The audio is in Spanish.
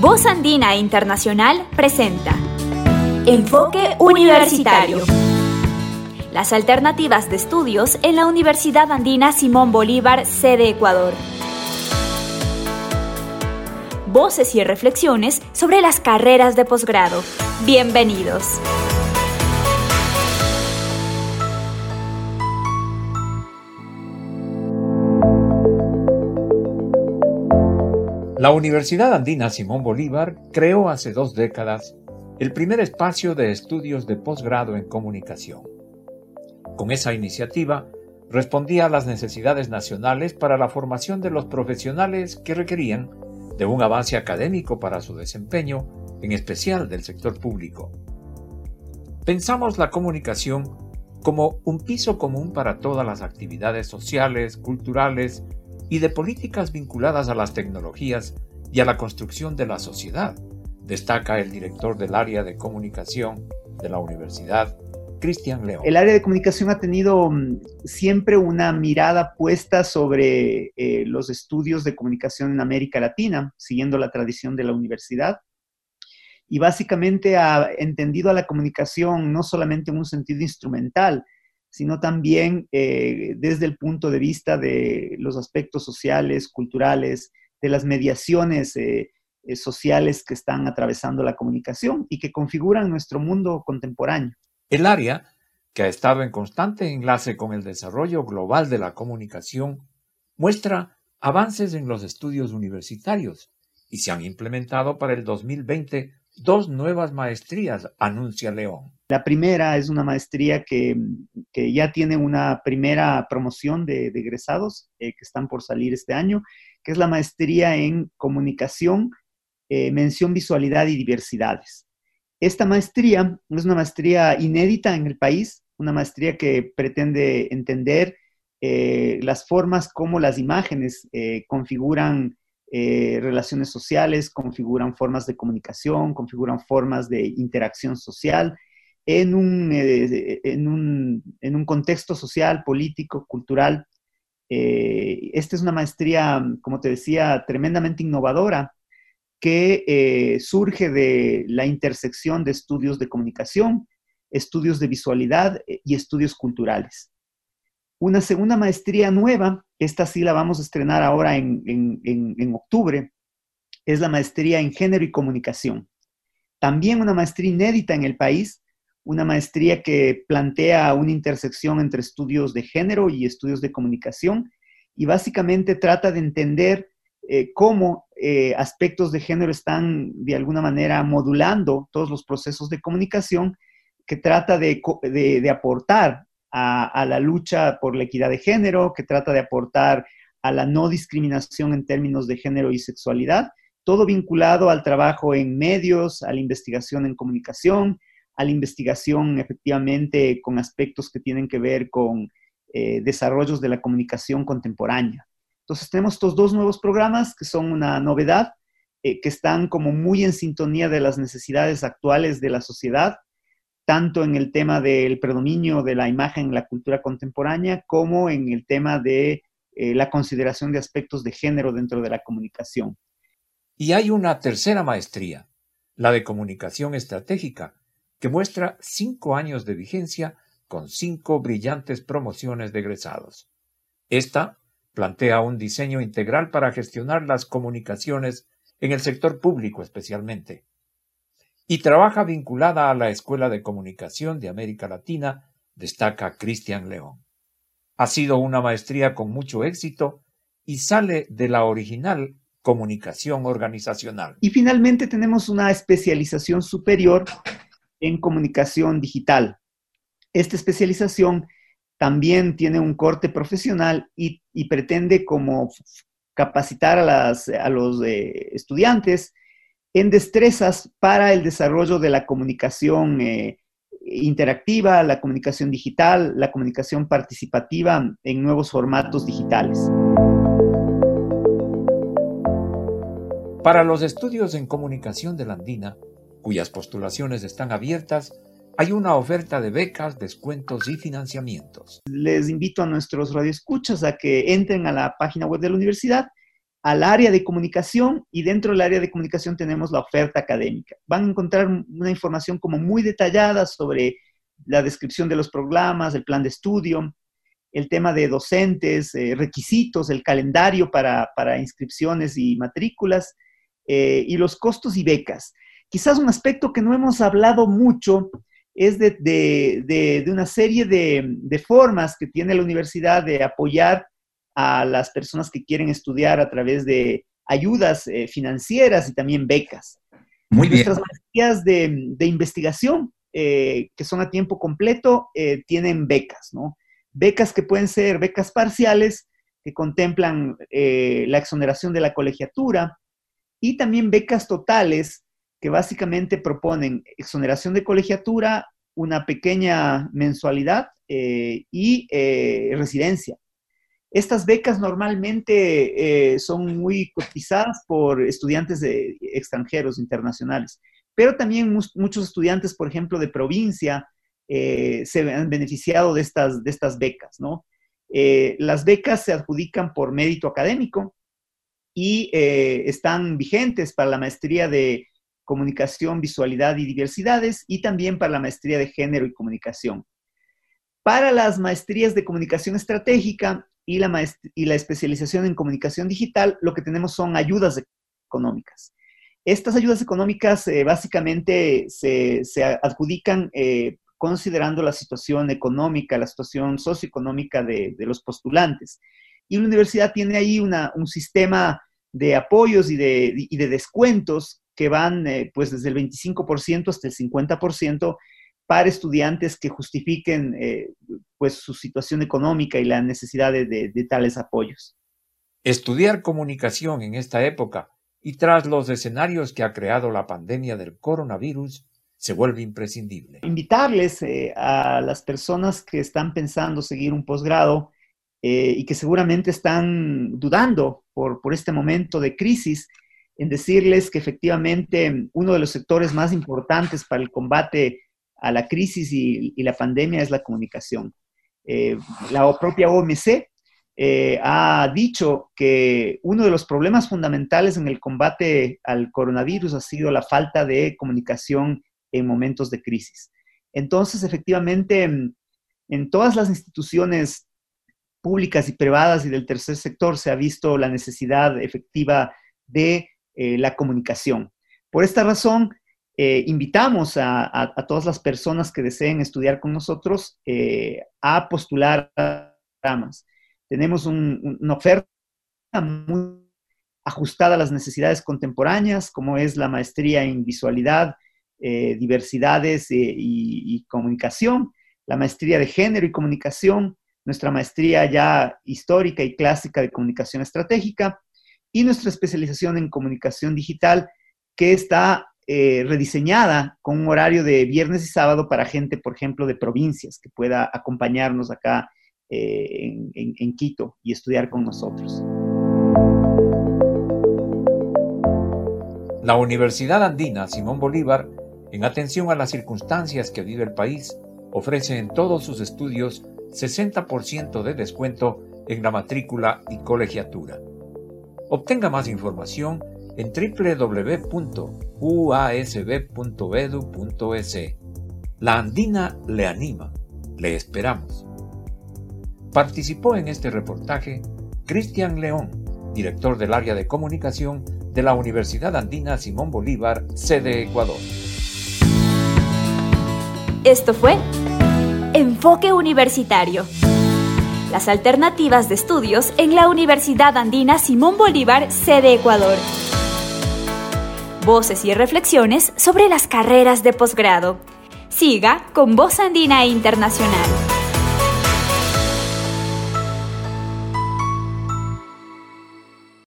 Voz Andina Internacional presenta Enfoque Universitario. Las alternativas de estudios en la Universidad Andina Simón Bolívar, sede Ecuador. Voces y reflexiones sobre las carreras de posgrado. Bienvenidos. La Universidad Andina Simón Bolívar creó hace dos décadas el primer espacio de estudios de posgrado en comunicación. Con esa iniciativa respondía a las necesidades nacionales para la formación de los profesionales que requerían de un avance académico para su desempeño, en especial del sector público. Pensamos la comunicación como un piso común para todas las actividades sociales, culturales, y de políticas vinculadas a las tecnologías y a la construcción de la sociedad, destaca el director del área de comunicación de la universidad, Cristian León. El área de comunicación ha tenido mm, siempre una mirada puesta sobre eh, los estudios de comunicación en América Latina, siguiendo la tradición de la universidad. Y básicamente ha entendido a la comunicación no solamente en un sentido instrumental, sino también eh, desde el punto de vista de los aspectos sociales, culturales, de las mediaciones eh, eh, sociales que están atravesando la comunicación y que configuran nuestro mundo contemporáneo. El área, que ha estado en constante enlace con el desarrollo global de la comunicación, muestra avances en los estudios universitarios y se han implementado para el 2020 dos nuevas maestrías, anuncia León. La primera es una maestría que, ya tiene una primera promoción de, egresados eh, que están por salir este año, que es la maestría en comunicación, eh, mención, visualidad y diversidades. Esta maestría es una maestría inédita en el país, una maestría que pretende entender eh, las formas como las imágenes configuran eh, relaciones sociales, configuran formas de comunicación, configuran formas de interacción social en un, eh, en un, contexto social, político, cultural. Eh, esta es una maestría, como te decía, tremendamente innovadora que surge de la intersección de estudios de comunicación, estudios de visualidad y estudios culturales. Una segunda maestría nueva, esta sí la vamos a estrenar ahora en, octubre, es la maestría en género y comunicación. También una maestría inédita en el país, una maestría que plantea una intersección entre estudios de género y estudios de comunicación y básicamente trata de entender eh, cómo eh, aspectos de género están de alguna manera modulando todos los procesos de comunicación, que trata de, de aportar a, la lucha por la equidad de género, que trata de aportar a la no discriminación en términos de género y sexualidad, todo vinculado al trabajo en medios, a la investigación en comunicación, a la investigación efectivamente con aspectos que tienen que ver con eh, desarrollos de la comunicación contemporánea. Entonces tenemos estos dos nuevos programas que son una novedad, eh, que están como muy en sintonía de las necesidades actuales de la sociedad tanto en el tema del predominio de la imagen en la cultura contemporánea como en el tema de eh, la consideración de aspectos de género dentro de la comunicación. Y hay una tercera maestría, la de comunicación estratégica, que muestra cinco años de vigencia con cinco brillantes promociones de egresados. Esta plantea un diseño integral para gestionar las comunicaciones en el sector público especialmente y trabaja vinculada a la Escuela de Comunicación de América Latina, destaca Cristian León. Ha sido una maestría con mucho éxito y sale de la original comunicación organizacional. Y finalmente tenemos una especialización superior en comunicación digital. Esta especialización también tiene un corte profesional y, pretende como capacitar a, los eh, estudiantes en destrezas para el desarrollo de la comunicación eh, interactiva, la comunicación digital, la comunicación participativa en nuevos formatos digitales. Para los estudios en comunicación de la Andina, cuyas postulaciones están abiertas, hay una oferta de becas, descuentos y financiamientos. Les invito a nuestros radioescuchas a que entren a la página web de la universidad al área de comunicación y dentro del área de comunicación tenemos la oferta académica. Van a encontrar una información como muy detallada sobre la descripción de los programas, el plan de estudio, el tema de docentes, eh, requisitos, el calendario para, inscripciones y matrículas eh, y los costos y becas. Quizás un aspecto que no hemos hablado mucho es de, una serie de, formas que tiene la universidad de apoyar a las personas que quieren estudiar a través de ayudas eh, financieras y también becas. Muy bien. Nuestras maestrías de, investigación, que son a tiempo completo, tienen becas, ¿no? becas que pueden ser becas parciales, que contemplan eh, la exoneración de la colegiatura, y también becas totales, que básicamente proponen exoneración de colegiatura, una pequeña mensualidad eh, y eh, residencia. Estas becas normalmente son muy cotizadas por estudiantes de extranjeros internacionales, pero también muchos estudiantes, por ejemplo, de provincia, eh, se han beneficiado de estas, de estas becas, ¿no? Eh, las becas se adjudican por mérito académico y eh, están vigentes para la maestría de comunicación, visualidad y diversidades y también para la maestría de género y comunicación. Para las maestrías de comunicación estratégica y la, y la especialización en comunicación digital, lo que tenemos son ayudas económicas. Estas ayudas económicas básicamente se, se adjudican considerando la situación económica, la situación socioeconómica de, los postulantes. Y la universidad tiene ahí un sistema de apoyos y de, descuentos que van eh, pues desde el 25% hasta el 50% para estudiantes que justifiquen eh, pues su situación económica y la necesidad de, de tales apoyos. Estudiar comunicación en esta época y tras los escenarios que ha creado la pandemia del coronavirus se vuelve imprescindible. Invitarles eh, a las personas que están pensando seguir un posgrado eh, y que seguramente están dudando por, este momento de crisis, en decirles que efectivamente uno de los sectores más importantes para el combate a la crisis y, la pandemia es la comunicación. Eh, la propia OMC ha dicho que uno de los problemas fundamentales en el combate al coronavirus ha sido la falta de comunicación en momentos de crisis. Entonces, efectivamente, en, todas las instituciones públicas y privadas y del tercer sector se ha visto la necesidad efectiva de eh, la comunicación. Por esta razón, eh, invitamos a, todas las personas que deseen estudiar con nosotros eh, a postular programas. Tenemos una oferta muy ajustada a las necesidades contemporáneas, como es la maestría en visualidad diversidades y, comunicación, la maestría de género y comunicación, nuestra maestría ya histórica y clásica de comunicación estratégica y nuestra especialización en comunicación digital que está eh, rediseñada con un horario de viernes y sábado para gente, por ejemplo, de provincias que pueda acompañarnos acá en Quito y estudiar con nosotros. La Universidad Andina Simón Bolívar en atención a las circunstancias que vive el país, ofrece en todos sus estudios 60% de descuento en la matrícula y colegiatura. Obtenga más información en www.uasb.edu.es. La Andina le anima. Le esperamos. Participó en este reportaje Cristian León, director del área de comunicación de la Universidad Andina Simón Bolívar, sede Ecuador. Esto fue Enfoque Universitario. Las alternativas de estudios en la Universidad Andina Simón Bolívar, sede Ecuador. Voces y reflexiones sobre las carreras de posgrado. Siga con Voz Andina Internacional.